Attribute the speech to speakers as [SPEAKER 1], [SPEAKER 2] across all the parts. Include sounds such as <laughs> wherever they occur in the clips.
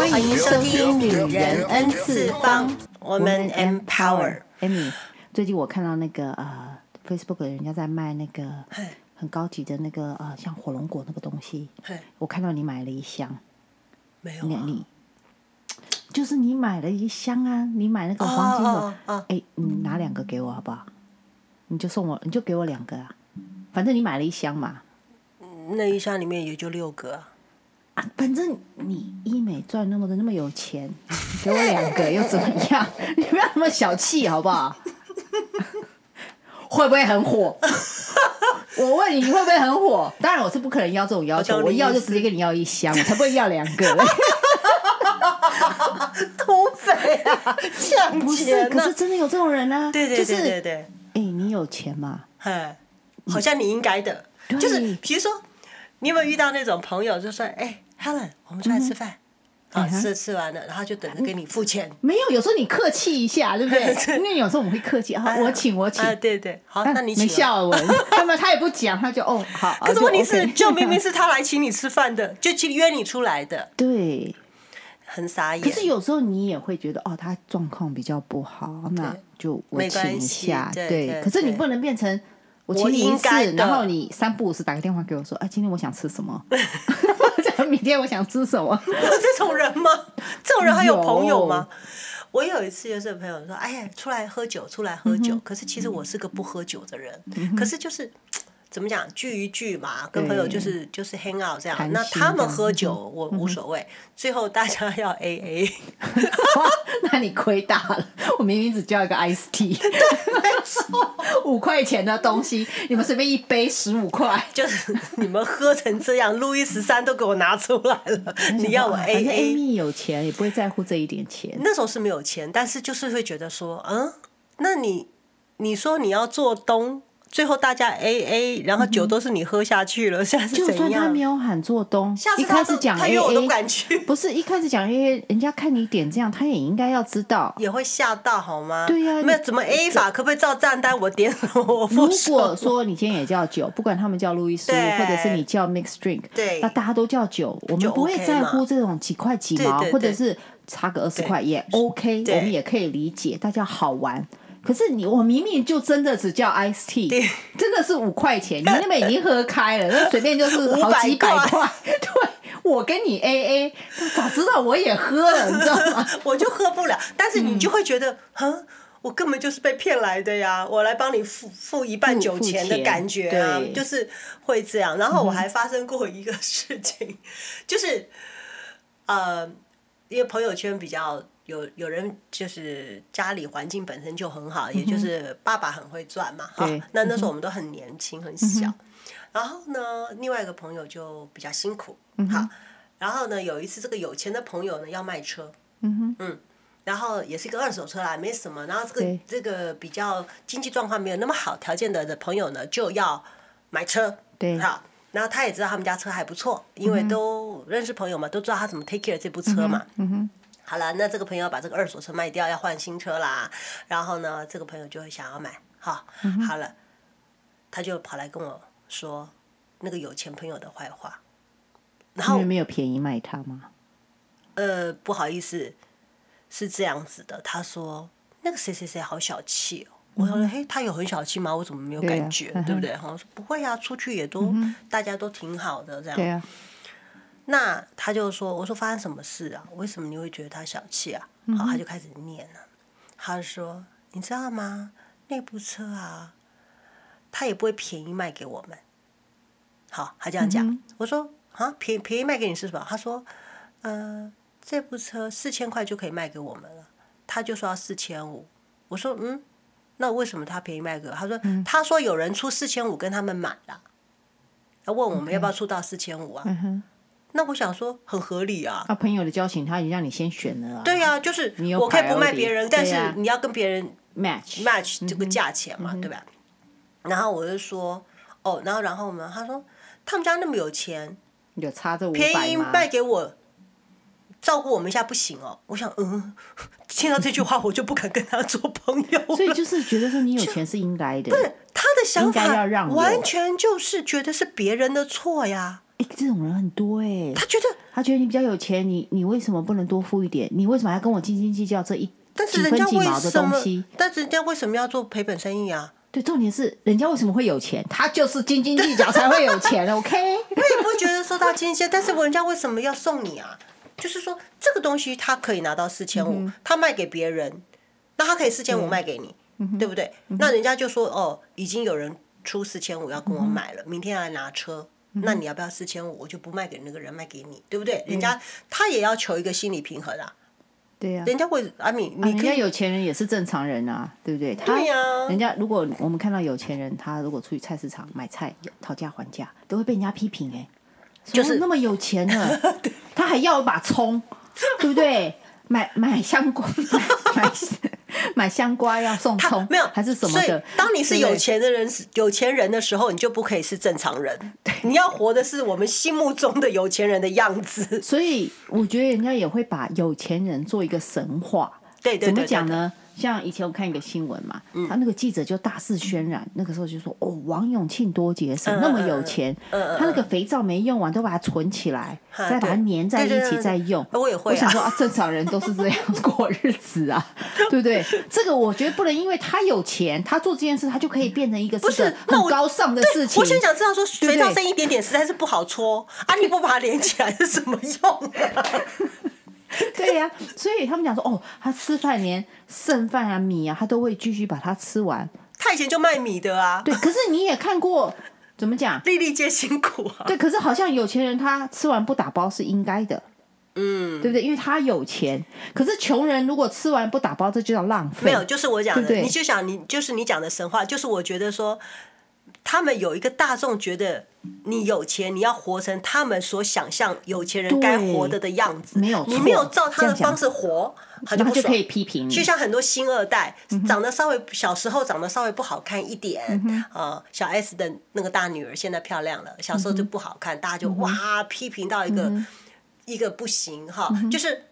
[SPEAKER 1] 欢迎收听《女人 N 次方》，我们 empower。
[SPEAKER 2] Amy，最近我看到那个呃，Facebook 人家在卖那个很高级的那个呃，像火龙果那个东西。我看到你买了一箱，
[SPEAKER 1] 没有啊？
[SPEAKER 2] 你就是你买了一箱啊？你买那个黄金的？哎，你拿两个给我好不好？你就送我，你就给我两个啊。反正你买了一箱嘛。
[SPEAKER 1] 那一箱里面也就六个啊。
[SPEAKER 2] 反正你医美赚那么多，那么有钱，<laughs> 给我两个又怎么样？<laughs> 你不要那么小气，好不好？<laughs> 会不会很火？我问你，你会不会很火？当然，我是不可能要这种要求，我，我要就直接跟你要一箱，我才不会要两个。
[SPEAKER 1] 土匪啊，抢钱、啊！
[SPEAKER 2] 不是，可是真的有这种人啊。
[SPEAKER 1] 对对对对对。哎、
[SPEAKER 2] 你有钱吗？
[SPEAKER 1] 嘿，好像你应该的，就是比如说。你有没有遇到那种朋友，就说：“哎，Helen，我们出来吃饭，啊，吃吃完了，然后就等着给你付钱。”
[SPEAKER 2] 没有，有时候你客气一下，对不对？<laughs> 因为有时候我们会客气，啊，我请，我请。
[SPEAKER 1] 对对，好，那你请。
[SPEAKER 2] 没下文，<laughs> 他们他也不讲，他就哦好。<laughs>
[SPEAKER 1] 可是问题是，就明明是他来请你吃饭的，就去约你出来的。
[SPEAKER 2] 对，
[SPEAKER 1] 很傻眼。
[SPEAKER 2] 可是有时候你也会觉得，哦，他状况比较不好，那就我请一下。对，可是你不能变成。我请你一次，然后你三不五时打个电话给我说：“哎，今天我想吃什么？明天我想吃什么？”
[SPEAKER 1] 有 <laughs> 这种人吗？这种人还有朋友吗？有我有一次就是朋友说：“哎呀，出来喝酒，出来喝酒。嗯”可是其实我是个不喝酒的人，嗯、可是就是。怎么讲聚一聚嘛，跟朋友就是就是 hang out 这样。那他们喝酒我无所谓，<laughs> 最后大家要 A A，<laughs>
[SPEAKER 2] 那你亏大了。我明明只叫一个 ice tea，<laughs> 对，五块钱的东西，你们随便一杯十五块，
[SPEAKER 1] 就是你们喝成这样，路易十三都给我拿出来了。你要我 A
[SPEAKER 2] A，Amy 有钱也不会在乎这一点钱。
[SPEAKER 1] 那时候是没有钱，但是就是会觉得说，嗯，那你你说你要做东。最后大家 A A，然后酒都是你喝下去了，现在是怎样？
[SPEAKER 2] 就算他没有喊做东，一开始讲 A A，不是一开始讲 A A，人家看你点这样，他也应该要知道，
[SPEAKER 1] 也会吓到好吗？
[SPEAKER 2] 对呀，
[SPEAKER 1] 没有怎么 A 法，可不可以照账单我点？我
[SPEAKER 2] 如果说你今天也叫酒，不管他们叫路易斯，或者是你叫 mixed drink，
[SPEAKER 1] 对，
[SPEAKER 2] 那大家都叫酒，我们不会在乎这种几块几毛，或者是差个二十块也 OK，我们也可以理解，大家好玩。可是你我明明就真的只叫 ice tea，真的是五块钱，你那边已经喝开了，<laughs> 那随便就是好几百块。<laughs> 对，我跟你 A A，早知道我也喝了，你知道吗？<laughs>
[SPEAKER 1] 我就喝不了，但是你就会觉得，嗯，我根本就是被骗来的呀，我来帮你付付一半酒钱的感觉啊，就是会这样。然后我还发生过一个事情，嗯、就是呃，因为朋友圈比较。有有人就是家里环境本身就很好，也就是爸爸很会赚嘛，哈。那那时候我们都很年轻很小，然后呢，另外一个朋友就比较辛苦，好。然后呢，有一次这个有钱的朋友呢要卖车，嗯然后也是一个二手车啦，没什么。然后这个这个比较经济状况没有那么好条件的的朋友呢，就要买车，对，好。然后他也知道他们家车还不错，因为都认识朋友嘛，都知道他怎么 take care 这部车嘛，好了，那这个朋友把这个二手车卖掉，要换新车啦。然后呢，这个朋友就会想要买，好，嗯、好了，他就跑来跟我说那个有钱朋友的坏话。然后
[SPEAKER 2] 因为没有便宜卖他吗？
[SPEAKER 1] 呃，不好意思，是这样子的。他说那个谁谁谁好小气我说嘿，他有很小气吗？我怎么没有感觉？对，不对？我说不会啊，出去也都、嗯、大家都挺好的这样。对啊。那他就说：“我说发生什么事啊？为什么你会觉得他小气啊？”好，他就开始念了。他说：“你知道吗？那部车啊，他也不会便宜卖给我们。”好，他这样讲。我说：“啊，便便宜卖给你是什么？”他说：“呃，这部车四千块就可以卖给我们了。”他就说要四千五。我说：“嗯，那为什么他便宜卖给我？”他说：“他说有人出四千五跟他们买了，他问我们要不要出到四千五啊？”那我想说很合理啊。
[SPEAKER 2] 他朋友的交情，他已经让你先选了。
[SPEAKER 1] 对啊，就是我可以不卖别人，但是你要跟别人 match match 这个价钱嘛，对吧？然后我就说，哦，然后然后呢？他说他们家那么有钱，
[SPEAKER 2] 有差这五百
[SPEAKER 1] 便宜卖给我，照顾我们一下不行哦。我想，嗯，<laughs> 听到这句话我就不敢跟他做朋友。
[SPEAKER 2] 所以就是觉得说你有钱是应该的，
[SPEAKER 1] 不是他的想法，完全就是觉得是别人的错呀。
[SPEAKER 2] 哎，这种人很多哎。
[SPEAKER 1] 他觉得
[SPEAKER 2] 他觉得你比较有钱，你你为什么不能多付一点？你为什么还要跟我斤斤计较这一
[SPEAKER 1] 但是人家为什么？但是人家为什么要做赔本生意啊？
[SPEAKER 2] 对，重点是人家为什么会有钱？他就是斤斤计较才会有钱，<laughs> OK？我
[SPEAKER 1] 也不觉得说他斤斤，但是人家为什么要送你啊？就是说这个东西他可以拿到四千五，他卖给别人，那他可以四千五卖给你，嗯、对不对？嗯、那人家就说哦，已经有人出四千五要跟我买了，嗯、明天要来拿车，嗯、那你要不要四千五？我就不卖给那个人，卖给你，对不对？人家他也要求一个心理平衡啊。
[SPEAKER 2] 对呀，
[SPEAKER 1] 人家会阿米，你
[SPEAKER 2] 人家有钱人也是正常人啊，对不对？
[SPEAKER 1] 对呀，
[SPEAKER 2] 人家如果我们看到有钱人，他如果出去菜市场买菜讨价还价，都会被人家批评哎，就是那么有钱呢，<laughs> 他还要一把葱，对不对？买买香瓜，<laughs> 买买香瓜要送葱，
[SPEAKER 1] 没有
[SPEAKER 2] 还是什么的？
[SPEAKER 1] 当你是有钱的人，有钱人的时候，你就不可以是正常人。<laughs> 对，你要活的是我们心目中的有钱人的样子。
[SPEAKER 2] 所以我觉得人家也会把有钱人做一个神话。
[SPEAKER 1] 对对，
[SPEAKER 2] 怎么讲呢？像以前我看一个新闻嘛，他那个记者就大肆渲染，那个时候就说哦，王永庆多节省，那么有钱，他那个肥皂没用完都把它存起来，再把它粘在一起再用。
[SPEAKER 1] 我也会，
[SPEAKER 2] 我想说啊，正常人都是这样过日子啊，<laughs> 对不对？这个我觉得不能因为他有钱，他做这件事他就可以变成一个不是很高尚的事情。
[SPEAKER 1] 我先想知道说，肥皂剩一点点实在是不好搓啊，你不把它连起来是什么用？<laughs> <laughs>
[SPEAKER 2] 对呀、啊，所以他们讲说，哦，他吃饭连剩饭啊米啊，他都会继续把它吃完。
[SPEAKER 1] 他以前就卖米的啊。
[SPEAKER 2] 对，可是你也看过，怎么讲？
[SPEAKER 1] 粒粒皆辛苦啊。
[SPEAKER 2] 对，可是好像有钱人他吃完不打包是应该的，嗯，对不对？因为他有钱。可是穷人如果吃完不打包，这就叫浪费。
[SPEAKER 1] 没有，就是我讲的，对对，你就想你就是你讲的神话，就是我觉得说。他们有一个大众觉得你有钱，你要活成他们所想象有钱人该活的的样子。
[SPEAKER 2] 没有，
[SPEAKER 1] 你没有照他的方式活，他就
[SPEAKER 2] 可以批评你。
[SPEAKER 1] 就像很多新二代，长得稍微小时候长得稍微不好看一点，嗯、呃，小 S 的那个大女儿现在漂亮了，小时候就不好看，大家就哇批评到一个、嗯、一个不行哈。就是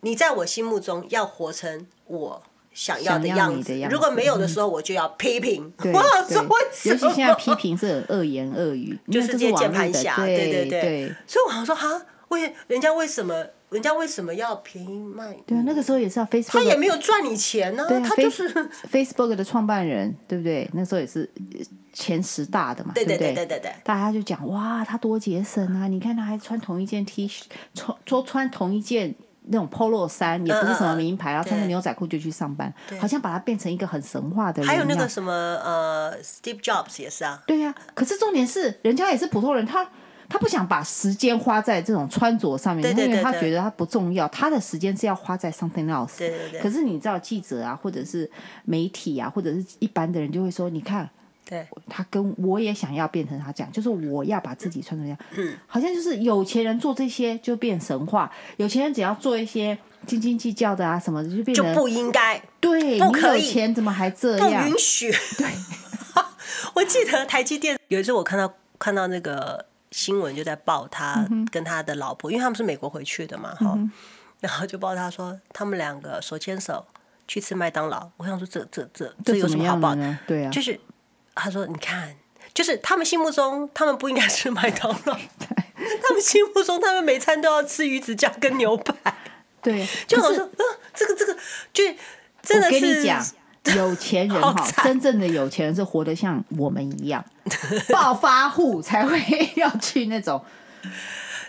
[SPEAKER 1] 你在我心目中要活成我。想要的样子，如果没有的时候，我就要批评。<laughs> 我说为什么？
[SPEAKER 2] 尤其现在批评是很恶言恶语，
[SPEAKER 1] 就是这些键盘侠。对对对。所以我想说，哈，为人家为什么，人家为什么要便宜卖？
[SPEAKER 2] 对啊，那个时候也是要 Facebook，
[SPEAKER 1] 他也没有赚你钱呢。他就是
[SPEAKER 2] Facebook 的创办人，对不对？那时候也是前十大的嘛，对不对？
[SPEAKER 1] 对对对对。
[SPEAKER 2] 大家就讲哇，他多节省啊！你看他还穿同一件 T 恤，穿都穿同一件。那种 Polo 衫也不是什么名牌，然后穿着牛仔裤就去上班，好像把它变成一个很神话的人。
[SPEAKER 1] 还有那个什么呃，Steve Jobs 也是啊。
[SPEAKER 2] 对呀，可是重点是，人家也是普通人，他他不想把时间花在这种穿着上面，因为他觉得他不重要，他的时间是要花在 something else。
[SPEAKER 1] 对对对。
[SPEAKER 2] 可是你知道，记者啊，或者是媒体啊，或者是一般的人就会说，你看。
[SPEAKER 1] 对，
[SPEAKER 2] 他跟我也想要变成他这样，就是我要把自己穿成这样，嗯，好像就是有钱人做这些就变神话，有钱人只要做一些斤斤计较的啊什么的就变成
[SPEAKER 1] 就不应该，
[SPEAKER 2] 对，不可以，你有钱怎么还这样？
[SPEAKER 1] 不允许。对，<laughs> 我记得台积电有一次我看到看到那个新闻就在报他跟他的老婆，嗯、因为他们是美国回去的嘛，哈、嗯，然后就报他说他们两个手牵手去吃麦当劳，我想说这这这这有什么好报的？
[SPEAKER 2] 对啊，
[SPEAKER 1] 就是。他说：“你看，就是他们心目中，他们不应该吃麦当劳。<laughs> 他们心目中，他们每餐都要吃鱼子酱跟牛排。
[SPEAKER 2] 对，
[SPEAKER 1] 就我说，嗯，这个这个，就真的是。我跟你讲，
[SPEAKER 2] 有钱人 <laughs> 哈，真正的有钱人是活得像我们一样，<laughs> 暴发户才会要去那种。”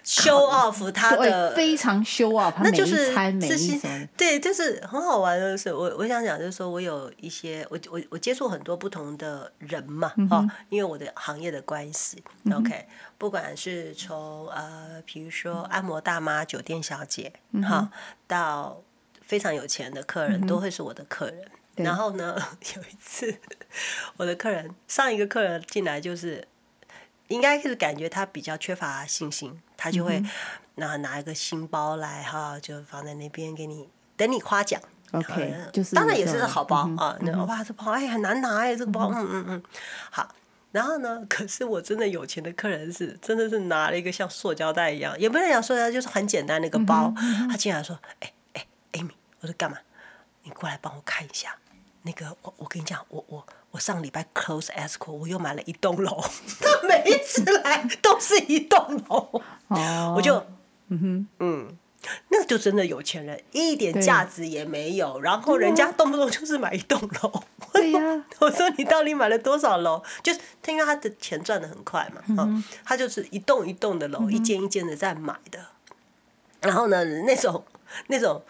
[SPEAKER 1] Show off <laughs> 他的
[SPEAKER 2] 非常 show off，
[SPEAKER 1] 那就是
[SPEAKER 2] 这些
[SPEAKER 1] 对，就是很好玩的是，我我想讲就是说我有一些我我我接触很多不同的人嘛，嗯、哦，因为我的行业的关系、嗯、，OK，不管是从呃，比如说按摩大妈、酒店小姐，哈、到非常有钱的客人，都会是我的客人。嗯、然后呢，<laughs> 有一次我的客人上一个客人进来就是。应该是感觉他比较缺乏信心，他就会拿拿一个新包来哈，就放在那边给你等你夸奖。
[SPEAKER 2] OK，就是
[SPEAKER 1] 当然也是好包啊。那哇，这包哎很难拿哎，这个包嗯嗯嗯。好，然后呢，可是我真的有钱的客人是真的是拿了一个像塑胶袋一样，也不能讲塑胶袋，就是很简单的一个包。他竟然说：“哎哎，Amy，我说干嘛？你过来帮我看一下。那个我我跟你讲，我我我上礼拜 close escrow，我又买了一栋楼，他每一次来都是一栋楼，哦、我就嗯哼嗯，那个就真的有钱人，一点价值也没有，然后人家动不动就是买一栋楼。对呀、<laughs> 啊，我说你到底买了多少楼？就是他因为他的钱赚的很快嘛，嗯、他就是一栋一栋的楼，嗯、一间一间的在买的。然后呢，那种那种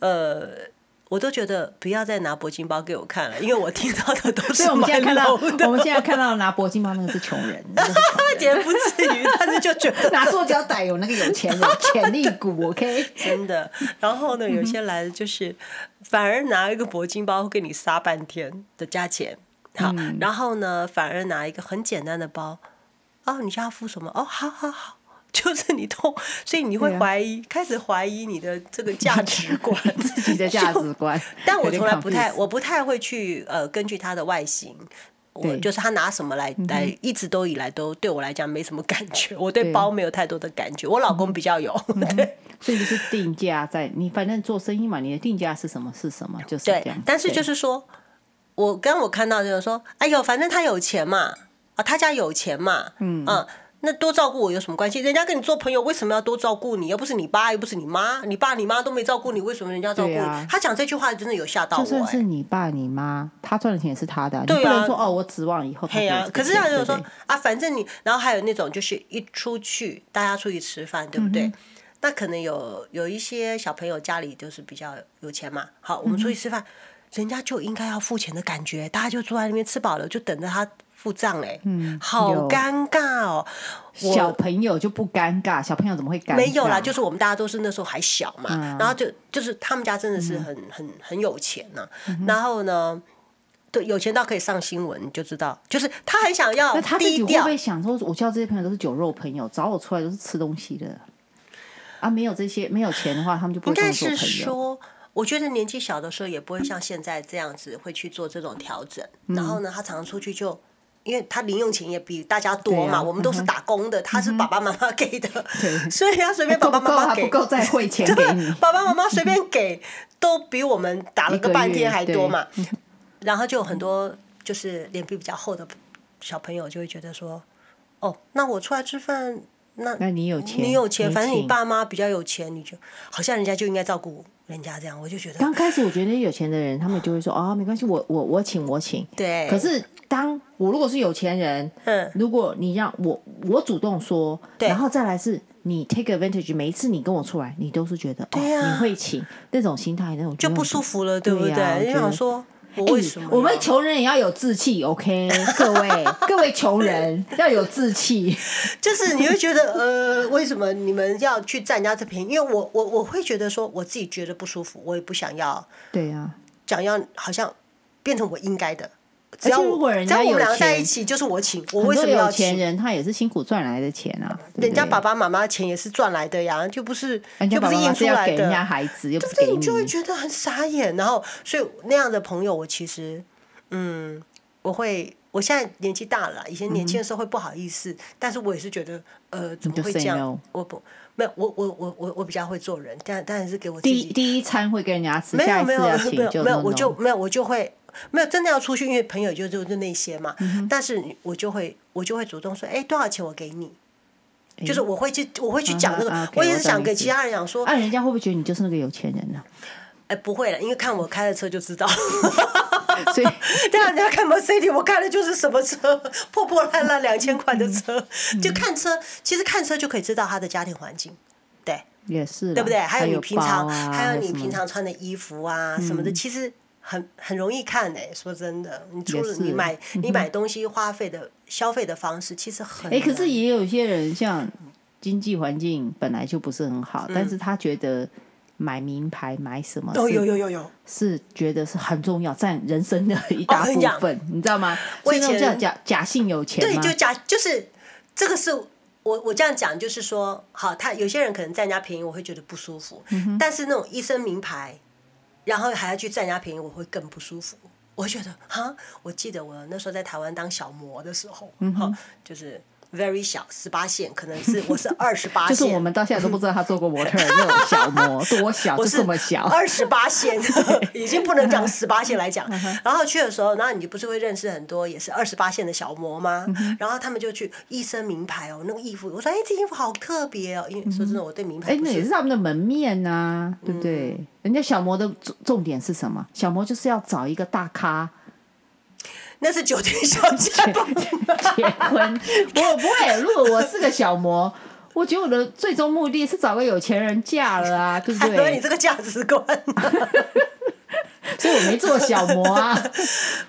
[SPEAKER 1] 呃。我都觉得不要再拿铂金包给我看了，因为我听到的都是。
[SPEAKER 2] 我们现在看到，我们现在看到拿铂金包那个是穷人，<laughs>
[SPEAKER 1] 也不至于，但是就觉得 <laughs>
[SPEAKER 2] 拿塑胶袋有那个有钱人 <laughs> 潜力股，OK？
[SPEAKER 1] 真的。然后呢，有些来的就是反而拿一个铂金包会给你杀半天的价钱，好，嗯、然后呢，反而拿一个很简单的包，哦，你要付什么？哦，好好好。就是你痛，所以你会怀疑，啊、开始怀疑你的这个价值 <laughs> 观，<laughs>
[SPEAKER 2] 自己的价值观。<laughs>
[SPEAKER 1] 但我从来不太，我不太会去呃根据他的外形，对我就是他拿什么来来，嗯、一直都以来都对我来讲没什么感觉。我对包没有太多的感觉，我老公比较有。
[SPEAKER 2] 所以就是定价在你反正做生意嘛，你的定价是什么是什么，就是这样。
[SPEAKER 1] 但是就是说，我刚我看到就是说，哎呦，反正他有钱嘛，啊，他家有钱嘛，嗯啊。那多照顾我有什么关系？人家跟你做朋友，为什么要多照顾你？又不是你爸，又不是你妈，你爸你妈都没照顾你，为什么人家照顾你？啊、他讲这句话真的有吓到我、欸。就算
[SPEAKER 2] 是你爸你妈，他赚的钱也是他的、啊，对啊、你不能说哦，我指望以后他。对啊，
[SPEAKER 1] 可是他就是说啊，反正你，然后还有那种就是一出去，大家出去吃饭，对不对？嗯、那可能有有一些小朋友家里就是比较有钱嘛。好，我们出去吃饭，嗯、人家就应该要付钱的感觉，大家就坐在那边吃饱了，就等着他。付账哎，嗯，好尴尬哦。
[SPEAKER 2] 小朋友就不尴尬，小朋友怎么会尴尬？
[SPEAKER 1] 没有啦，就是我们大家都是那时候还小嘛，嗯、然后就就是他们家真的是很、嗯、很很有钱呐、啊。嗯、然后呢，对，有钱到可以上新闻，你就知道，就是他很想要低调。那他自己会不会
[SPEAKER 2] 想说，我交这些朋友都是酒肉朋友，找我出来都是吃东西的啊？没有这些没有钱的话，他们就不会跟我做朋友。应该是说，
[SPEAKER 1] 我觉得年纪小的时候也不会像现在这样子会去做这种调整。嗯、然后呢，他常常出去就。因为他零用钱也比大家多嘛，我们都是打工的，他是爸爸妈妈给的，<laughs> 所以他随便爸爸妈妈给，
[SPEAKER 2] 不够再汇钱 <laughs> 给你。
[SPEAKER 1] 爸爸妈妈随便给，都比我们打了个半天还多嘛。<laughs> 然后就有很多就是脸皮比较厚的小朋友就会觉得说，哦，那我出来吃饭，那
[SPEAKER 2] 那你有钱，
[SPEAKER 1] 你有钱，反正你爸妈比较有钱，你就好像人家就应该照顾人家这样，我就觉得。
[SPEAKER 2] 刚开始我觉得有钱的人，他们就会说啊，没关系，我我我请我请。
[SPEAKER 1] 对。
[SPEAKER 2] 可是。当我如果是有钱人，嗯，如果你让我我主动说，对，然后再来是你 take advantage，每一次你跟我出来，你都是觉得，对呀，你会请那种心态，那种
[SPEAKER 1] 就不舒服了，对不对？你想说，我为什么？
[SPEAKER 2] 我们穷人也要有志气，OK？<laughs> 各位各位穷人 <laughs> 要有志气，
[SPEAKER 1] 就是你会觉得，呃，为什么你们要去占人家这便宜？因为我我我会觉得说，我自己觉得不舒服，我也不想要，
[SPEAKER 2] 对呀，
[SPEAKER 1] 想要好像变成我应该的。
[SPEAKER 2] 只要如果人家有钱，
[SPEAKER 1] 在一起就是我请。我为什么要请？
[SPEAKER 2] 有钱人他也是辛苦赚来的钱啊，
[SPEAKER 1] 人家爸爸妈妈的钱也是赚来的呀，就不是就不是印出来的。
[SPEAKER 2] 给人家孩子又不是给你，
[SPEAKER 1] 你就会觉得很傻眼。然后，所以那样的朋友，我其实，嗯，我会，我现在年纪大了，以前年轻的时候会不好意思，但是我也是觉得，呃，怎么会这样？我不，没有，我我我我我比较会做人，但但是给我
[SPEAKER 2] 第第一餐会跟人家吃，下一次要请就
[SPEAKER 1] 没有，我就没有，我就会。没有真的要出去，因为朋友就就就那些嘛。嗯、但是我就会我就会主动说，哎，多少钱我给你？欸、就是我会去我会去讲那个，我也是想给其他人讲说。
[SPEAKER 2] 啊，人家会不会觉得你就是那个有钱人呢、啊？
[SPEAKER 1] 哎，不会了，因为看我开的车就知道。<laughs> 所以，对啊，人家看 Mercedes，我开的就是什么车，<laughs> 破破烂烂两千块的车，嗯、就看车。其实看车就可以知道他的家庭环境，对，
[SPEAKER 2] 也是，
[SPEAKER 1] 对不对？还有你平常，还有，你平常穿的衣服啊什么的，嗯、其实。很很容易看诶、欸，说真的，你除了你买、嗯、你买东西花费的消费的方式，其实很哎、
[SPEAKER 2] 欸，可是也有一些人，像经济环境本来就不是很好，嗯、但是他觉得买名牌买什么，
[SPEAKER 1] 哦有有有有，
[SPEAKER 2] 是觉得是很重要，占人生的一大部分，哦、你知道吗？我以前叫假假性有钱，
[SPEAKER 1] 对，就假就是这个是我我这样讲，就是说，好，他有些人可能占人家便宜，我会觉得不舒服，嗯、但是那种一身名牌。然后还要去占人家便宜，我会更不舒服。我会觉得哈，我记得我那时候在台湾当小模的时候，哈、就是 very 小，十八线，可能是我是二十八线，
[SPEAKER 2] 就是我们到现在都不知道他做过模特那种小模 <laughs> 多小，就这么小，
[SPEAKER 1] 二十八线，已经不能讲十八线来讲。然后去的时候，然后你不是会认识很多也是二十八线的小模吗？然后他们就去一身名牌哦，那个衣服，我说哎，这衣服好特别哦，因为说真的，我对名牌，哎，
[SPEAKER 2] 那也是他们的门面呐、啊，对不对？嗯、人家小模的重重点是什么？小模就是要找一个大咖。
[SPEAKER 1] 那是酒店小姐
[SPEAKER 2] 结婚，<laughs> 我不会。如果我是个小模，我觉得我的最终目的是找个有钱人嫁了啊，对不对？
[SPEAKER 1] 你这个价值观，<laughs>
[SPEAKER 2] 所以我没做小模啊。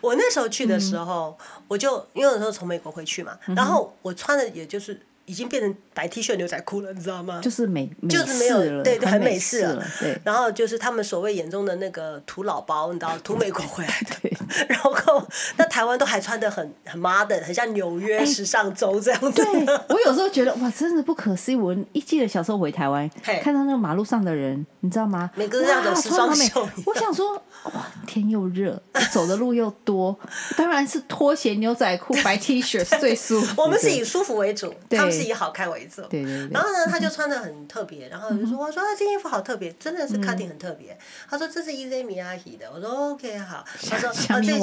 [SPEAKER 1] 我那时候去的时候，嗯、我就因为那时候从美国回去嘛，然后我穿的也就是。已经变成白 T 恤牛仔裤了，你知道吗？
[SPEAKER 2] 就是美，
[SPEAKER 1] 就是没有，对对，很美式
[SPEAKER 2] 了。对，
[SPEAKER 1] 然后就是他们所谓眼中的那个土老包，你知道，土美国回来的。<laughs>
[SPEAKER 2] 对。
[SPEAKER 1] 然后，那台湾都还穿的很很 modern，很像纽约时尚周这样子。
[SPEAKER 2] 对。我有时候觉得哇，真的不可思议。我一记得小时候回台湾，看到那个马路上的人，你知道吗？
[SPEAKER 1] 每个人这样的时装秀。
[SPEAKER 2] 我想说，哇，天又热，<laughs> 走的路又多，当然是拖鞋、牛仔裤、白 T 恤是最舒服。<laughs>
[SPEAKER 1] 我们是以舒服为主，他们是以好看为主。
[SPEAKER 2] 对对对。
[SPEAKER 1] 然后呢，<laughs> 他就穿的很特别，然后就说：“我说这衣服好特别，真的是 cutting 很特别。”他说：“这是 Issey Miyake 的。”我说：“OK，好。”他说：“啊，这件。”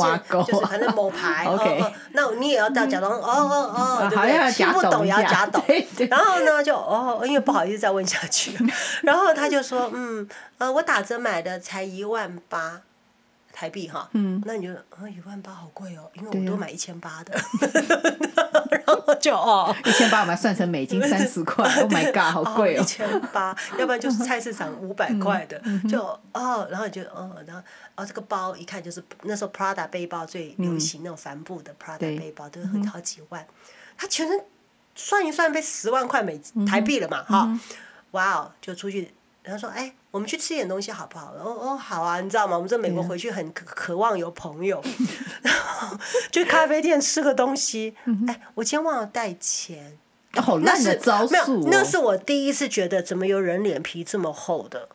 [SPEAKER 1] 就是反正某牌 <laughs> 哦哦，那你也要到假装哦哦哦，对不对？听不懂也要假懂。<laughs> 然后呢，就哦，因为不好意思再问下去。然后他就说，嗯呃，我打折买的才一万八台币哈。嗯。那你就啊，一万八好贵哦，因为我都买一千八的。<laughs> 然后就哦，
[SPEAKER 2] 一千八我们算成美金三十块，Oh my god，好贵哦。
[SPEAKER 1] 一千八，<laughs> 要不然就是菜市场五百块的，就哦，然后就哦，然后。哦，这个包一看就是那时候 Prada 背包最流行，那种帆布的 Prada 背包，都是很好几万。他全身算一算，被十万块美台币了嘛？哈，哇哦，就出去，然后说：“哎，我们去吃点东西好不好？”哦哦，好啊，你知道吗？我们在美国回去很渴渴望有朋友，<laughs> 然后去咖啡店吃个东西。哎，我今天忘了带钱，
[SPEAKER 2] 好烂的招数。
[SPEAKER 1] 那是我第一次觉得，怎么有人脸皮这么厚的？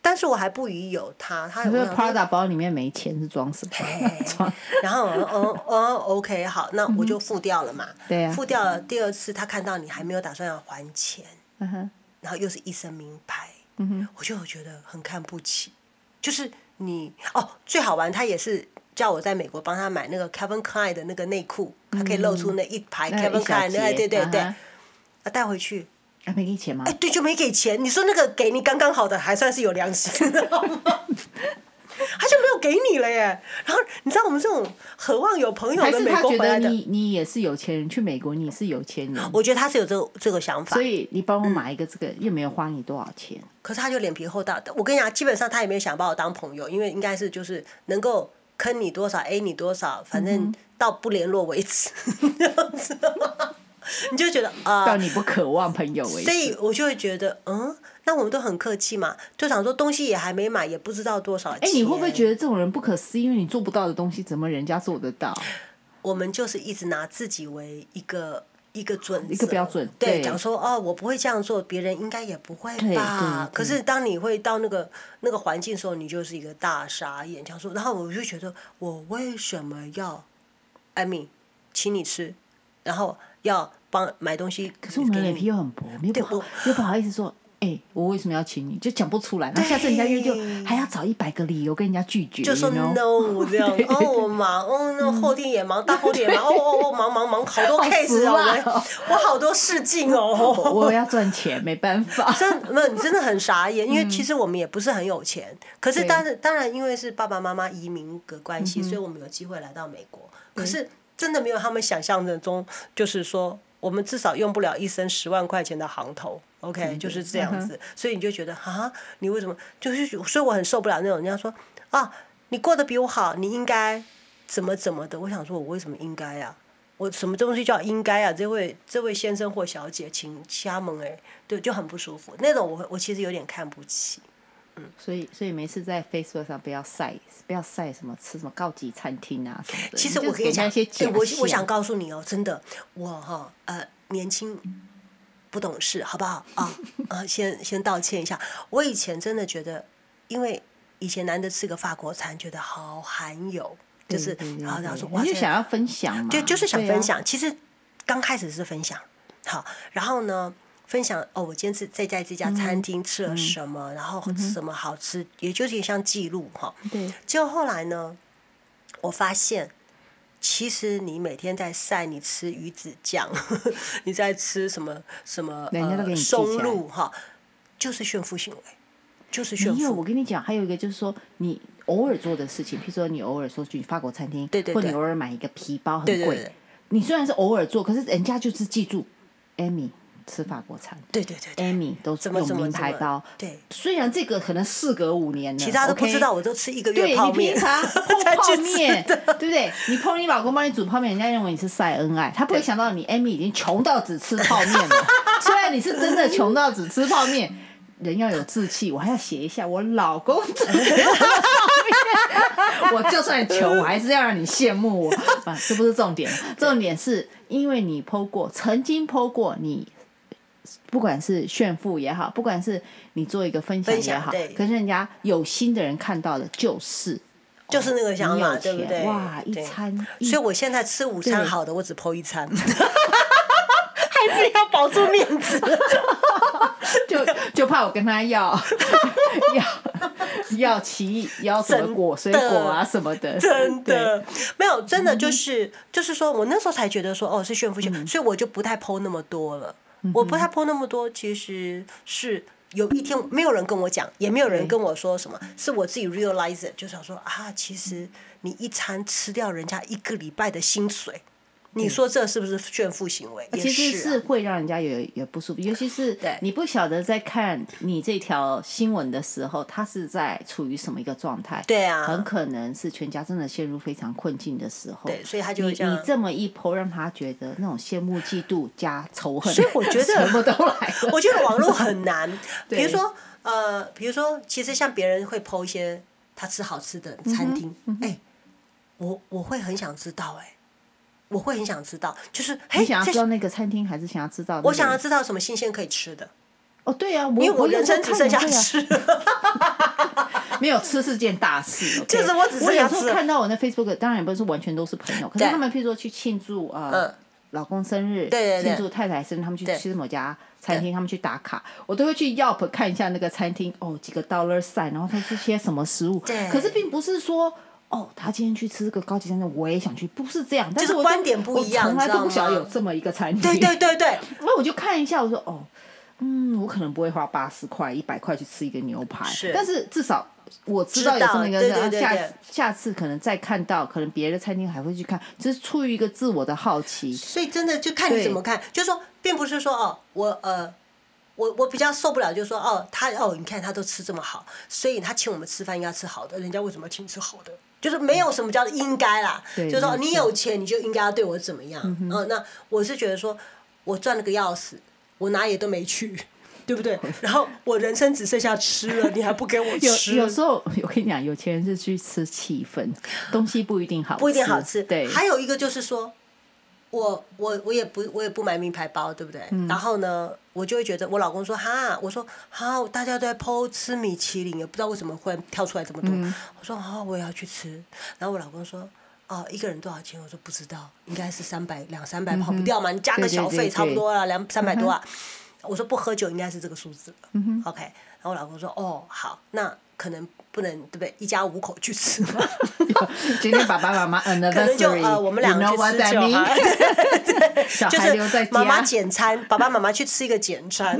[SPEAKER 1] 但是我还不疑有他，他有没有
[SPEAKER 2] Prada 包里面没钱是装什么？<laughs>
[SPEAKER 1] 然后嗯嗯嗯，OK 好，那我就付掉了嘛。
[SPEAKER 2] 对呀。
[SPEAKER 1] 付掉了，第二次他看到你还没有打算要还钱，
[SPEAKER 2] 嗯，
[SPEAKER 1] 然后又是一身名牌，我就觉得很看不起。就是你哦，最好玩，他也是叫我在美国帮他买那个 Kevin Klein 的那个内裤，他可以露出那一排 Kevin Klein，对对对对，啊带回去。
[SPEAKER 2] 啊没给钱吗？
[SPEAKER 1] 哎，对，就没给钱。你说那个给你刚刚好的，还算是有良心，<laughs> 他就没有给你了耶。然后你知道我们这种渴望有朋友的美国回来的，
[SPEAKER 2] 还是他觉得你你也是有钱人，去美国你是有钱人。
[SPEAKER 1] 我觉得他是有这个这个想法。
[SPEAKER 2] 所以你帮我买一个这个，又没有花你多少钱。
[SPEAKER 1] 可是他就脸皮厚大，我跟你讲，基本上他也没有想把我当朋友，因为应该是就是能够坑你多少，A 你多少，反正到不联络为止，<laughs> 这样子。<laughs> 你就觉得啊，
[SPEAKER 2] 到你不渴望朋友为止，
[SPEAKER 1] 所以我就会觉得，嗯，那我们都很客气嘛，就想说东西也还没买，也不知道多少钱。哎，
[SPEAKER 2] 你会不会觉得这种人不可思议？因为你做不到的东西，怎么人家做得到？
[SPEAKER 1] 我们就是一直拿自己为一个一个准
[SPEAKER 2] 一个标准，
[SPEAKER 1] 对，讲说哦，我不会这样做，别人应该也不会吧？可是当你会到那个那个环境的时候，你就是一个大傻眼，讲说，然后我就觉得，我为什么要艾米请你吃，然后要。帮买东西，
[SPEAKER 2] 可是我们脸皮又很薄，又不好，又不好意思说，哎、欸，我为什么要请你？就讲不出来。然后下次人家约就还要找一百个理由跟人家拒绝，
[SPEAKER 1] 就说 no 这样。<laughs> 哦，我忙，哦，那后天也忙，大后天也忙，哦哦哦，忙忙忙，好多 case 哦，我好多事情哦。
[SPEAKER 2] 我要赚钱，没办法。<laughs>
[SPEAKER 1] 真，没有，你真的很傻眼，因为其实我们也不是很有钱，可是 <laughs> 当然当然，因为是爸爸妈妈移民的关系，所以我们有机会来到美国。可是真的没有他们想象的中，就是说。我们至少用不了一身十万块钱的行头，OK，就是这样子，嗯、所以你就觉得啊，你为什么？就是所以我很受不了那种人家说啊，你过得比我好，你应该怎么怎么的。我想说，我为什么应该呀、啊？我什么东西叫应该啊？这位这位先生或小姐，请加盟哎，对，就很不舒服。那种我我其实有点看不起。
[SPEAKER 2] 嗯所以，所以每次在 Facebook 上不要晒，不要晒什么吃什么高级餐厅啊什么的。
[SPEAKER 1] 其实我可以讲一些，我我想告诉你哦，真的，我哈呃年轻不懂事，好不好啊？啊，<laughs> 先先道歉一下。我以前真的觉得，因为以前难得吃个法国餐，觉得好罕有，就是然后然后说，
[SPEAKER 2] 我就想要分享嘛，
[SPEAKER 1] 就就是想分享。其实刚开始是分享，好，然后呢，分享哦，我今天是在在这家餐厅吃了什么，嗯、然后什么好吃，嗯、也就是也像记录哈。
[SPEAKER 2] 对。
[SPEAKER 1] 结果后来呢，我发现，其实你每天在晒你吃鱼子酱，<laughs> 你在吃什么什么呃松露哈，就是炫富行为，就是炫富。
[SPEAKER 2] 我跟你讲，还有一个就是说你。偶尔做的事情，譬如说你偶尔说去法国餐厅，
[SPEAKER 1] 对对对，
[SPEAKER 2] 或者你偶尔买一个皮包很贵，
[SPEAKER 1] 你
[SPEAKER 2] 虽然是偶尔做，可是人家就是记住，Amy 吃法国餐，
[SPEAKER 1] 对对对
[SPEAKER 2] ，Amy 都用名牌包，
[SPEAKER 1] 对。
[SPEAKER 2] 虽然这个可能事隔五年了，
[SPEAKER 1] 其他都不知道，我都吃一个月泡面，
[SPEAKER 2] 对，你平常 <laughs> 泡泡面，对不对？你碰你老公帮你煮泡面，人家认为你是晒恩爱，他不会想到你 Amy 已经穷到只吃泡面了。<laughs> 虽然你是真的穷到只吃泡面，人要有志气，我还要写一下我老公。<laughs> 我就算穷，我还是要让你羡慕我。啊，这不是重点，重点是因为你 po 过，曾经 po 过你，不管是炫富也好，不管是你做一个分享也好，可是人家有心的人看到的，就是
[SPEAKER 1] 就是那个想法，对不对？
[SPEAKER 2] 哇，一餐，
[SPEAKER 1] 所以我现在吃午餐好的，我只 po 一餐，<laughs> 还是要保住面子，<laughs>
[SPEAKER 2] 就就怕我跟他要 <laughs> 要。要奇异，要什么果水果啊什么的，
[SPEAKER 1] 真的没有，真的就是、嗯、就是说，我那时候才觉得说，哦，是炫富炫，嗯、所以我就不太 po 那么多了。嗯、我不太 po 那么多，其实是有一天没有人跟我讲，也没有人跟我说什么，是我自己 realize，就想说啊，其实你一餐吃掉人家一个礼拜的薪水。你说这是不是炫富行为？
[SPEAKER 2] 其实是会让人家有有不舒服，尤其是你不晓得在看你这条新闻的时候，他是在处于什么一个状态？
[SPEAKER 1] 对啊，
[SPEAKER 2] 很可能是全家真的陷入非常困境的时候。
[SPEAKER 1] 对，所以他就
[SPEAKER 2] 你你这么一 po，让他觉得那种羡慕、嫉妒加仇恨，
[SPEAKER 1] 所以我觉得 <laughs>
[SPEAKER 2] 什么都来。
[SPEAKER 1] 我觉得网络很难。<laughs> 比如说，呃，比如说，其实像别人会 po 一些他吃好吃的餐厅，哎，我我会很想知道，哎。我会很想知道，就是
[SPEAKER 2] 你想要知道那个餐厅，还是想要知道？
[SPEAKER 1] 我想要知道什么新鲜可以吃的。
[SPEAKER 2] 哦，对呀，
[SPEAKER 1] 因为我人生只剩下吃，<laughs>
[SPEAKER 2] 没有吃是件大事。<laughs>
[SPEAKER 1] 就是我只是有
[SPEAKER 2] 时候看到我那 Facebook，当然也不是完全都是朋友，可是他们譬如说去庆祝呃老公生日，
[SPEAKER 1] 对
[SPEAKER 2] 庆祝太太生日，他们去吃某家餐厅，他们去打卡，我都会去 Yelp 看一下那个餐厅，哦，几个 dollar sign，然后它是些什么食物。
[SPEAKER 1] 对，
[SPEAKER 2] 可是并不是说。哦，他今天去吃这个高级餐厅，我也想去，不是这样。但是我
[SPEAKER 1] 观点不一样，
[SPEAKER 2] 从来都不晓得有这么一个餐厅。
[SPEAKER 1] 对对对对，<laughs>
[SPEAKER 2] 那我就看一下，我说哦，嗯，我可能不会花八十块、一百块去吃一个牛排，
[SPEAKER 1] 是。
[SPEAKER 2] 但是至少我知道有这么一个，对对下下次可能再看到，可能别的餐厅还会去看，就是出于一个自我的好奇。
[SPEAKER 1] 所以真的就看你怎么看，就是说，并不是说哦，我呃。我我比较受不了，就是说，哦，他哦，你看他都吃这么好，所以他请我们吃饭应该吃好的，人家为什么要请吃好的？就是没有什么叫做应该啦，嗯、就是说你有钱你就应该要对我怎么样？嗯那我是觉得说，我赚了个要死，我哪也都没去，<laughs> 对不对？<laughs> 然后我人生只剩下吃了，你还不给我吃？
[SPEAKER 2] 有有时候我跟你讲，有钱人是去吃气氛，东西不一定好吃，
[SPEAKER 1] 不一定好吃。
[SPEAKER 2] 对，
[SPEAKER 1] 还有一个就是说。我我我也不我也不买名牌包，对不对？嗯、然后呢，我就会觉得我老公说哈，我说哈，大家都在 po 吃米其林，也不知道为什么会跳出来这么多。嗯、我说好，我也要去吃。然后我老公说哦，一个人多少钱？我说不知道，应该是三百两三百跑不掉嘛，你加个小费差不多了，两三百多啊。我说不喝酒应该是这个数字。嗯、哼 OK，然后我老公说哦好，那。可能不能对不对？一家五口去吃吗？<laughs>
[SPEAKER 2] 今天爸爸妈妈嗯，<laughs> 可能
[SPEAKER 1] 就呃，我们两个去吃就好。<laughs> 就是妈妈简餐，爸爸妈妈去吃一个简餐，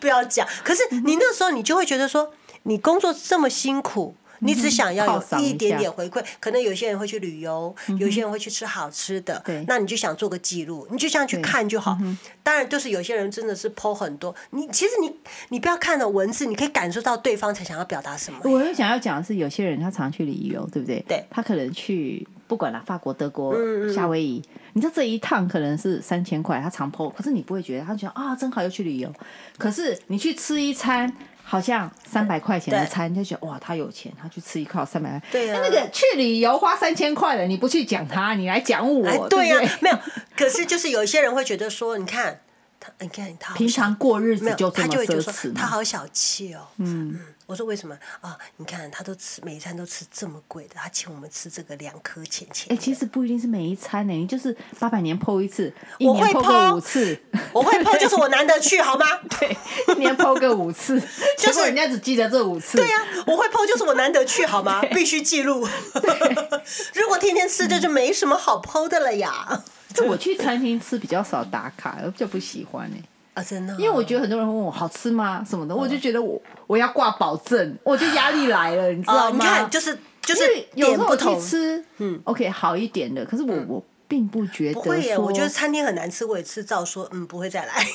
[SPEAKER 1] 不要讲。可是你那时候你就会觉得说，你工作这么辛苦。你只想要有一点点回馈，可能有些人会去旅游，有些人会去吃好吃的，那你就想做个记录，你就这样去看就好。当然，就是有些人真的是 po 很多，你其实你你不要看了文字，你可以感受到对方才想要表达什么。
[SPEAKER 2] 我想要讲的是，有些人他常去旅游，对不对？
[SPEAKER 1] 对，
[SPEAKER 2] 他可能去不管了，法国、德国、夏威夷，你知道这一趟可能是三千块，他常 po，可是你不会觉得，他觉得啊，真好，又去旅游。可是你去吃一餐。好像三百块钱的餐，就觉得哇，他有钱，他去吃一块三百块。
[SPEAKER 1] 对啊，
[SPEAKER 2] 那个去旅游花三千块的，你不去讲他，你来讲我，对呀，
[SPEAKER 1] 没有。可是就是有一些人会觉得说，你看他，你看他
[SPEAKER 2] 平常过日子就这么奢侈，
[SPEAKER 1] 他好小气哦。嗯，我说为什么啊？你看他都吃每一餐都吃这么贵的，他请我们吃这个两颗钱钱。
[SPEAKER 2] 哎，其实不一定是每一餐呢，你就是八百年 po 一次，一年 po 个五次，
[SPEAKER 1] 我会 po 就是我难得去好吗？<laughs>
[SPEAKER 2] 对，一年 po 个五次，就是人家只记得这五次。
[SPEAKER 1] 对呀，我会 po 就是我难得去好吗？<laughs> 必须记录。<laughs> 如果天天吃这就没什么好 po 的了呀。
[SPEAKER 2] 我去餐厅吃比较少打卡，我就不喜欢呢。
[SPEAKER 1] 啊，真的，
[SPEAKER 2] 因为我觉得很多人问我好吃吗什么的，我就觉得我我要挂保证，我就压力来了，你知道吗？
[SPEAKER 1] 你看，就是就是
[SPEAKER 2] 有时候去吃，嗯，OK，好一点的，可是我我并不觉得
[SPEAKER 1] 不会耶，我觉得餐厅很难吃，我也吃照说，嗯，不会再来。<laughs>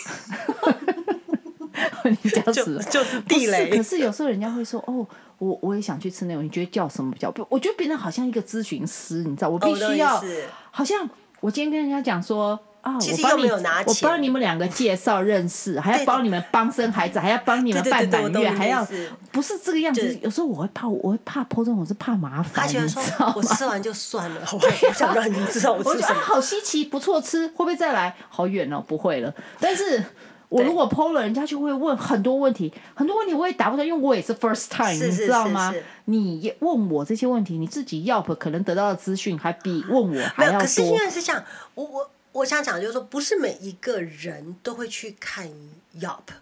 [SPEAKER 2] 你这样子 <laughs>
[SPEAKER 1] 就是地雷。
[SPEAKER 2] 可是有时候人家会说，哦，我我也想去吃那种，你觉得叫什么比较？我觉得别人好像一个咨询师，你知道，我必须要，好像我今天跟人家讲说。啊！我帮你，我帮你们两个介绍认识，<laughs> 还要帮你们帮生孩子，还要帮你们办满月，还要不是这个样子。有时候我会怕，我会怕这种，我是怕麻烦，你知道吗？
[SPEAKER 1] 我吃完就算了，我不想让你知道 <laughs> 我吃什么。
[SPEAKER 2] 好稀奇，不错吃，会不会再来？好远哦，不会了。但是我如果 po 了，人家就会问很多问题，很多问题我也答不出来，因为我也是 first time，你知道吗？你问我这些问题，你自己 Yelp 可能得到的资讯还比问我还要多。
[SPEAKER 1] 可是因为是这样，我我。我想讲就是说，不是每一个人都会去看 Yelp，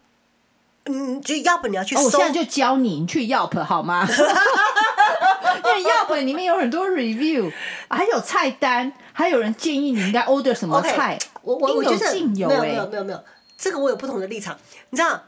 [SPEAKER 1] 嗯，就 Yelp 你要去搜。哦，我
[SPEAKER 2] 现在就教你，你去 Yelp 好吗？<laughs> 因为 Yelp 里面有很多 review，还有菜单，还有人建议你应该 order 什么菜。Okay,
[SPEAKER 1] 我我我觉得没有没有没有没有，这个我有不同的立场，你知道。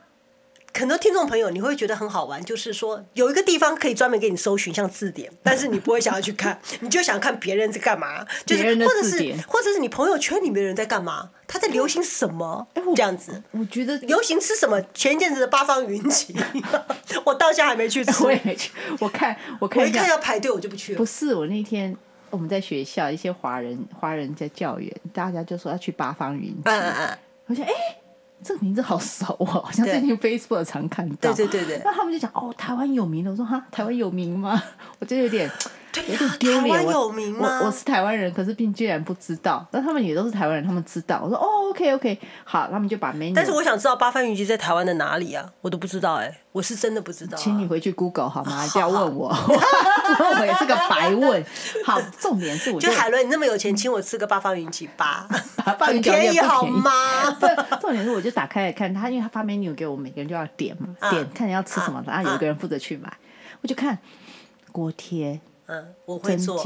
[SPEAKER 1] 很多听众朋友，你会觉得很好玩，就是说有一个地方可以专门给你搜寻，像字典，<laughs> 但是你不会想要去看，你就想看别人在干嘛，就是或者是或者是你朋友圈里面的人在干嘛，他在流行什么这样子。
[SPEAKER 2] 我觉得
[SPEAKER 1] 流行吃什么？前一阵子的八方云集，<laughs> 我到现在还没去吃，<laughs>
[SPEAKER 2] 我也没去。我看我看
[SPEAKER 1] 我一看要排队，我就不去了。
[SPEAKER 2] 不是我那天我们在学校，一些华人华人在教员，大家就说要去八方云集，嗯嗯嗯，我想哎。这个名字好熟哦，好像最近 Facebook 常看到。
[SPEAKER 1] 对对对对。
[SPEAKER 2] 那他们就讲哦，台湾有名的。我说哈，台湾有名吗？<laughs> 我觉得有点有点丢脸。
[SPEAKER 1] 台湾有名吗？
[SPEAKER 2] 我我是台湾人，可是并居然不知道。那他们也都是台湾人，他们知道。我说哦，OK OK，好，他们就把 menu。
[SPEAKER 1] 但是我想知道八方云集在台湾的哪里啊？我都不知道哎。我是真的不知道，
[SPEAKER 2] 请你回去 Google 好吗？不要问我，<laughs> 我也是个白问。好，重点是我
[SPEAKER 1] 就海伦，你那么有钱，请我吃个八方云集吧，很便宜好吗？<laughs>
[SPEAKER 2] 重点是我就打开来看他，因为他发 menu 给我每个人就要点嘛，点看你要吃什么，然后有一个人负责去买。我就看锅贴，
[SPEAKER 1] 嗯，我会做，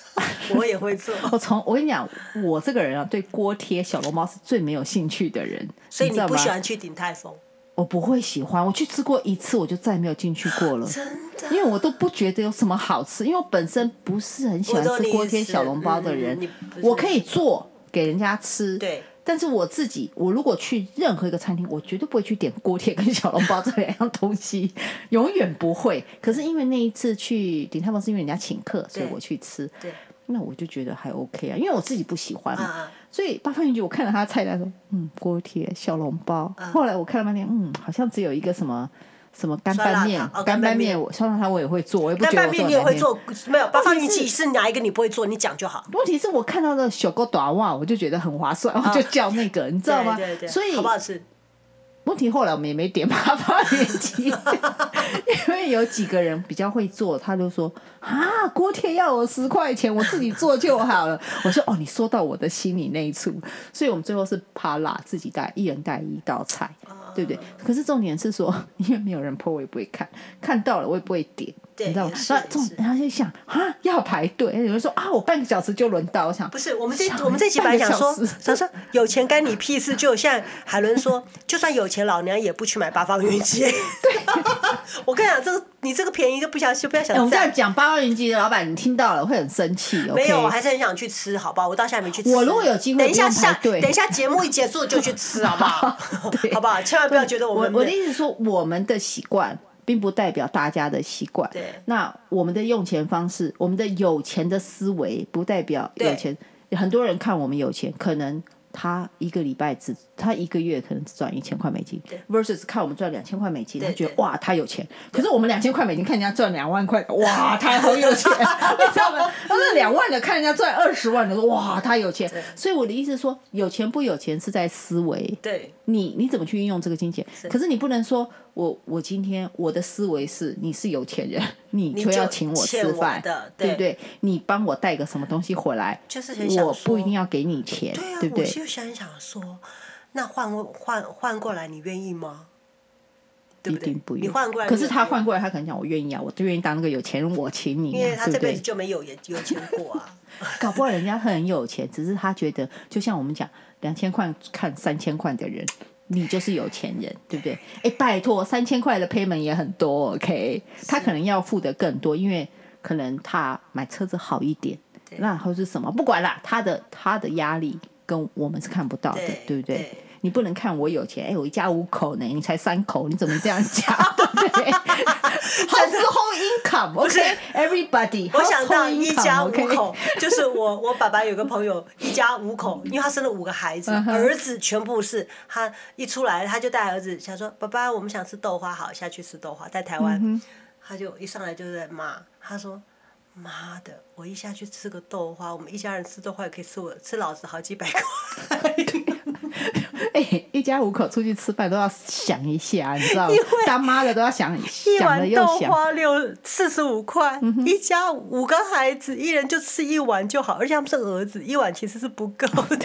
[SPEAKER 1] <laughs> 我也会做。<laughs>
[SPEAKER 2] 我从我跟你讲，我这个人啊，对锅贴、小笼包是最没有兴趣的人，
[SPEAKER 1] 所以你不喜欢去鼎泰丰。
[SPEAKER 2] 我不会喜欢，我去吃过一次，我就再也没有进去过了。
[SPEAKER 1] 真的，
[SPEAKER 2] 因为我都不觉得有什么好吃，因为我本身不是很喜欢吃锅贴、小笼包的人。我可以做给人家吃，
[SPEAKER 1] 对。
[SPEAKER 2] 但是我自己，我如果去任何一个餐厅，我绝对不会去点锅贴跟小笼包这两样东西，<laughs> 永远不会。可是因为那一次去鼎泰丰是因为人家请客，所以我去吃。
[SPEAKER 1] 对。
[SPEAKER 2] 那我就觉得还 OK 啊，因为我自己不喜欢嘛。所以八方云集，我看了他的菜单说，嗯，锅贴、小笼包。后来我看了半天，嗯，好像只有一个什么什么干拌面，干拌面我烧腊汤我也会做，我也不觉得我做干拌面你也会做，
[SPEAKER 1] 没有八方云集是哪一个你不会做，你讲就好。
[SPEAKER 2] 问题是我看到的小锅短袜，我就觉得很划算，我就叫那个，你知道吗？所以
[SPEAKER 1] 好不好吃？
[SPEAKER 2] 问题后来我们也没点八方云集，因为有几个人比较会做，他就说啊，锅贴要我十块钱，我自己做就好了。我说哦，你说到我的心里那一处，所以我们最后是怕辣自己带，一人带一道菜，对不对？可是重点是说，因为没有人破我也不会看，看到了我也不会点。你知道吗？然后重，然后就想啊，要排队。有人说啊，我半个小时就轮到。我想，
[SPEAKER 1] 不是我们这我们这几班想说，<laughs> 想说有钱干你屁事。就像海伦说，就算有钱，老娘也不去买八方云集。对，<laughs> 我跟你讲，这个你这个便宜就不想就不要想。
[SPEAKER 2] 我们这样讲八方云集的老板，你听到了会很生气。
[SPEAKER 1] 没有，我还是很想去吃，好不好？我到现在没去吃。
[SPEAKER 2] 我如果有机会，
[SPEAKER 1] 等一下下，等一下节目一结束就去吃，好不好？<laughs> 好不好？千万不要觉得我们
[SPEAKER 2] 我的意思说，我们的习惯。并不代表大家的习惯。
[SPEAKER 1] 对。
[SPEAKER 2] 那我们的用钱方式，我们的有钱的思维，不代表有钱。很多人看我们有钱，可能他一个礼拜只，他一个月可能只赚一千块美金，versus 看我们赚两千块美金，他觉得哇，他有钱。可是我们两千块美金看人家赚两万块，<laughs> 哇，他好有钱，<laughs> 你知道吗？他是两万的看人家赚二十万的，说哇，他有钱。所以我的意思是说，有钱不有钱是在思维。
[SPEAKER 1] 对。
[SPEAKER 2] 你你怎么去运用这个金钱？可是你不能说。我我今天我的思维是，你是有钱人，<laughs> 你就要请我吃饭，对不对？你帮我带个什么东西回来，
[SPEAKER 1] 就是
[SPEAKER 2] 我不一定要给你钱，
[SPEAKER 1] 对，啊、
[SPEAKER 2] 对不对？
[SPEAKER 1] 我就想想说，那换换换过来，你愿意吗？对不对？
[SPEAKER 2] 一定不愿意。
[SPEAKER 1] 你换过来，
[SPEAKER 2] 可是他换过来，他可能讲我愿意啊，我就愿意当那个有钱人，我请你、啊，
[SPEAKER 1] 因为他这辈子就没有有钱过啊。<laughs>
[SPEAKER 2] 搞不好人家很有钱，只是他觉得，就像我们讲，两千块看三千块的人。你就是有钱人，对不对？哎，拜托，三千块的 payment 也很多，OK？他可能要付的更多，因为可能他买车子好一点，那或是什么，不管啦，他的他的压力跟我们是看不到的，对，对不对？对你不能看我有钱，哎，我一家五口呢，你才三口，你怎么这样讲？<laughs> 对不对？Household income，OK，everybody，
[SPEAKER 1] 我想到一家五口，就是我我爸爸有个朋友一家五口，因为他生了五个孩子，儿子全部是他一出来他就带儿子，想说爸爸我们想吃豆花，好下去吃豆花，在台湾，他就一上来就在骂，他说妈的，我一下去吃个豆花，我们一家人吃豆花也可以吃我吃老子好几百块。<laughs>
[SPEAKER 2] 哎、欸，一家五口出去吃饭都要想一下，你知道吗？<laughs> 当妈的都要想，
[SPEAKER 1] 一碗豆花六四十五块，嗯，一家五个孩子，一人就吃一碗就好，而且他们是儿子，一碗其实是不够的。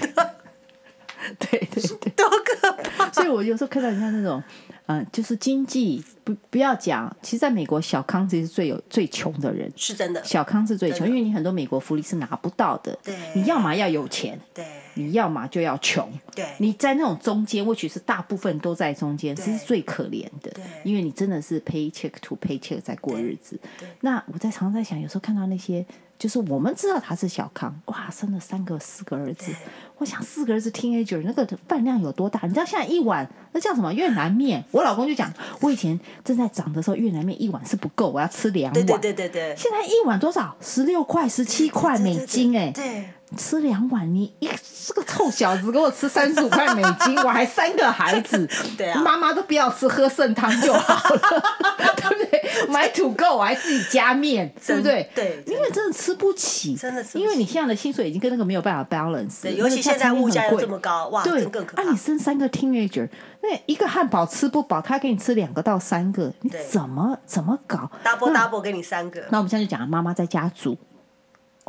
[SPEAKER 2] 对 <laughs> 对对，
[SPEAKER 1] 多可怕！
[SPEAKER 2] 所以我有时候看到人家那种。嗯，就是经济不不要讲，其实在美国小康其实是最有最穷的人，
[SPEAKER 1] 是真的。
[SPEAKER 2] 小康是最穷，因为你很多美国福利是拿不到的。
[SPEAKER 1] 对，
[SPEAKER 2] 你要么要有钱，
[SPEAKER 1] 对，
[SPEAKER 2] 你要么就要穷。
[SPEAKER 1] 对，
[SPEAKER 2] 你在那种中间，或许是大部分都在中间，是最可怜的。
[SPEAKER 1] 对，
[SPEAKER 2] 因为你真的是 paycheck to paycheck 在过日子。
[SPEAKER 1] 对，
[SPEAKER 2] 那我在常常在想，有时候看到那些。就是我们知道他是小康，哇，生了三个、四个儿子。我想四个儿子 teenager 那个饭量有多大？你知道现在一碗那叫什么越南面？我老公就讲，我以前正在长的时候，越南面一碗是不够，我要吃两碗。
[SPEAKER 1] 对对对对。现
[SPEAKER 2] 在一碗多少？十六块、十七块美金哎。
[SPEAKER 1] 对。
[SPEAKER 2] 吃两碗，你一这个臭小子，给我吃三十五块美金，我还三个孩子，<laughs>
[SPEAKER 1] 对啊，
[SPEAKER 2] 妈妈都不要吃，喝剩汤就好了，<laughs> 对不对？<laughs> 买土够，我还自己加面，对不对？
[SPEAKER 1] 对，
[SPEAKER 2] 因为真的吃不起，
[SPEAKER 1] 真的是，
[SPEAKER 2] 因为你现在的薪水已经跟那个没有办法 balance，
[SPEAKER 1] 对，尤其现在物价又这么高，哇，
[SPEAKER 2] 对，
[SPEAKER 1] 更可怕。
[SPEAKER 2] 啊，你生三个 teenager，那一个汉堡吃不饱，他给你吃两个到三个，你怎么怎么搞
[SPEAKER 1] ？double double 给你三个。
[SPEAKER 2] 那我们现在就讲，妈妈在家煮。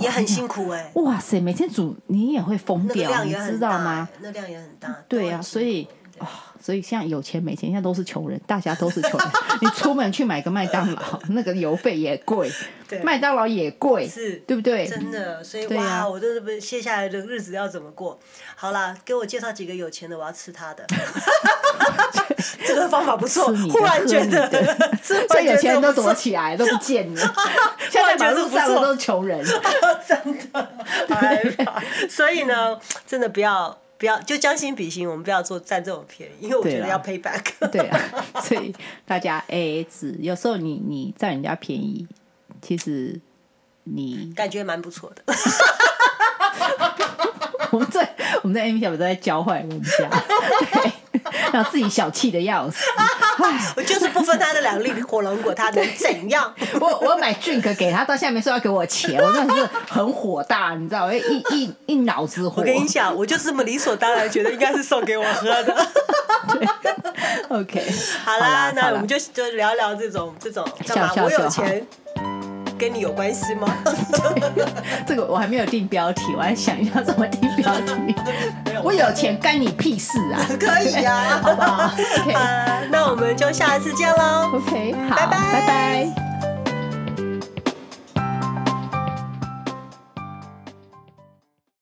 [SPEAKER 1] 也很辛苦哎、
[SPEAKER 2] 欸！哇塞，每天煮你也会疯掉，
[SPEAKER 1] 那个、
[SPEAKER 2] 你知道吗？
[SPEAKER 1] 那量也很大。
[SPEAKER 2] 对呀、啊，所以啊、哦，所以像有钱没钱，现在都是穷人，大家都是穷人。<laughs> 你出门去买个麦当劳，那个油费也贵，麦当劳也贵，
[SPEAKER 1] 是，
[SPEAKER 2] 对不对？
[SPEAKER 1] 真的，所以哇，啊、我都是不是接下来的日子要怎么过？好啦，给我介绍几个有钱的，我要吃他的。<laughs> 这个方法不错，忽然觉得，<laughs>
[SPEAKER 2] 所以有钱人都躲起来，都不见了。现在马路上的都是穷人，
[SPEAKER 1] 真的，害怕。所以呢，真的不要不要，就将心比心，我们不要做占这种便宜，因为我觉得要 pay back。<laughs>
[SPEAKER 2] 对啊，所以大家 <laughs> AA 制，有时候你你占人家便宜，其实你
[SPEAKER 1] 感觉蛮不错的。<laughs>
[SPEAKER 2] 我们在我们在 M 小都在教坏人家，对。让自己小气的要死，
[SPEAKER 1] 我就是不分他的两粒火龙果，他能怎样？
[SPEAKER 2] 我我买 drink 给他，到下面说要给我钱，我真的是很火大，你知道？我一一一脑子火。
[SPEAKER 1] 我跟你讲，我就是这么理所当然觉得应该是送给我喝的。<laughs>
[SPEAKER 2] 对，OK，
[SPEAKER 1] 好啦，那我们就就聊聊这种这种干嘛？我有钱。跟你有关系吗？<laughs>
[SPEAKER 2] 这个我还没有定标题，我还想一下怎么定标题。<laughs> 我有钱干你屁事啊！
[SPEAKER 1] 可以啊，<laughs> 好不好？OK，那我们就下一次见喽。
[SPEAKER 2] OK，好，拜拜，拜拜。